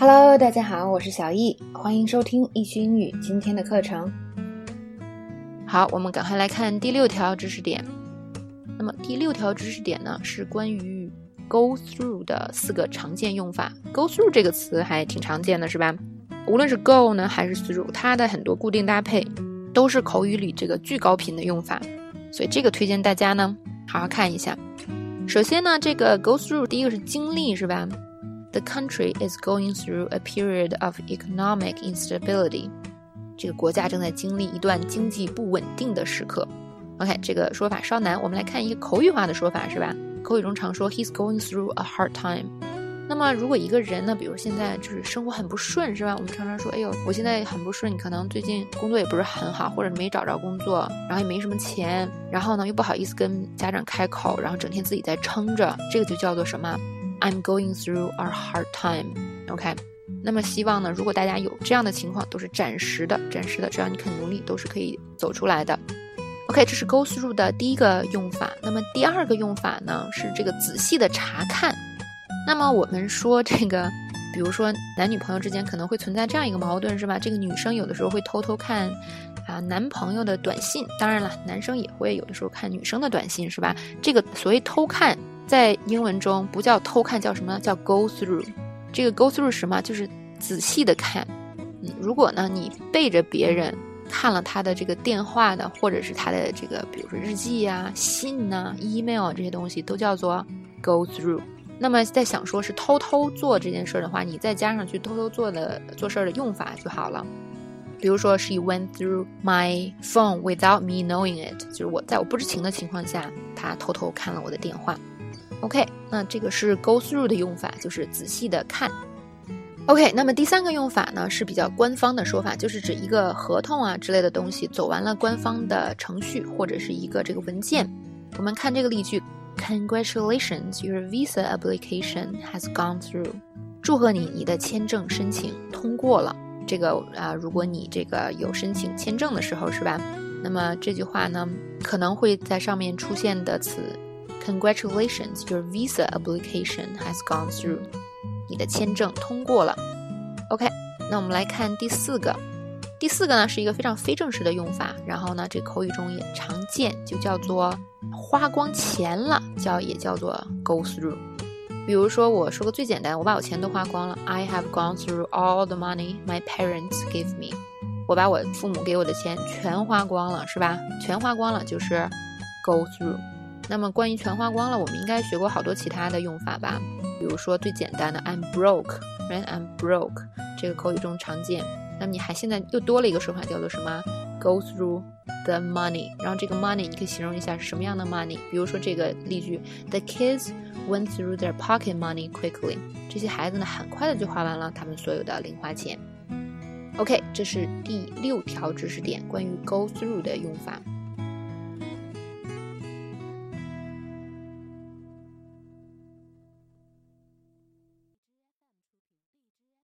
Hello，大家好，我是小易，欢迎收听易学英语今天的课程。好，我们赶快来看第六条知识点。那么第六条知识点呢，是关于 go through 的四个常见用法。go through 这个词还挺常见的，是吧？无论是 go 呢，还是 through，它的很多固定搭配都是口语里这个巨高频的用法。所以这个推荐大家呢，好好看一下。首先呢，这个 go through 第一个是经历，是吧？The country is going through a period of economic instability。这个国家正在经历一段经济不稳定的时刻。OK，这个说法稍难，我们来看一个口语化的说法，是吧？口语中常说 He's going through a hard time。那么如果一个人呢，比如现在就是生活很不顺，是吧？我们常常说，哎呦，我现在很不顺，可能最近工作也不是很好，或者没找着工作，然后也没什么钱，然后呢又不好意思跟家长开口，然后整天自己在撑着，这个就叫做什么？I'm going through a hard time。OK。那么希望呢，如果大家有这样的情况，都是暂时的，暂时的，只要你肯努力，都是可以走出来的。OK，这是 go through 的第一个用法。那么第二个用法呢，是这个仔细的查看。那么我们说这个，比如说男女朋友之间可能会存在这样一个矛盾，是吧？这个女生有的时候会偷偷看啊男朋友的短信，当然了，男生也会有的时候看女生的短信，是吧？这个所谓偷看，在英文中不叫偷看，叫什么叫 go through。这个 go through 什么？就是仔细的看。嗯，如果呢你背着别人看了他的这个电话的，或者是他的这个，比如说日记呀、信呐、email 这些东西，都叫做 go through。那么在想说是偷偷做这件事的话，你再加上去偷偷做的做事儿的用法就好了。比如说，She went through my phone without me knowing it，就是我在我不知情的情况下，她偷偷看了我的电话。OK，那这个是 go through 的用法，就是仔细的看。OK，那么第三个用法呢是比较官方的说法，就是指一个合同啊之类的东西走完了官方的程序或者是一个这个文件。我们看这个例句：Congratulations, your visa application has gone through。祝贺你，你的签证申请通过了。这个啊，如果你这个有申请签证的时候是吧？那么这句话呢可能会在上面出现的词。Congratulations, your visa application has gone through. 你的签证通过了。OK，那我们来看第四个。第四个呢是一个非常非正式的用法，然后呢这口语中也常见，就叫做花光钱了，叫也叫做 go through。比如说我说个最简单，我把我钱都花光了。I have gone through all the money my parents gave me。我把我父母给我的钱全花光了，是吧？全花光了就是 go through。那么关于全花光了，我们应该学过好多其他的用法吧？比如说最简单的 I'm broke，right？I'm broke，这个口语中常见。那么你还现在又多了一个说法，叫做什么？Go through the money。然后这个 money 你可以形容一下是什么样的 money？比如说这个例句：The kids went through their pocket money quickly。这些孩子呢，很快的就花完了他们所有的零花钱。OK，这是第六条知识点，关于 go through 的用法。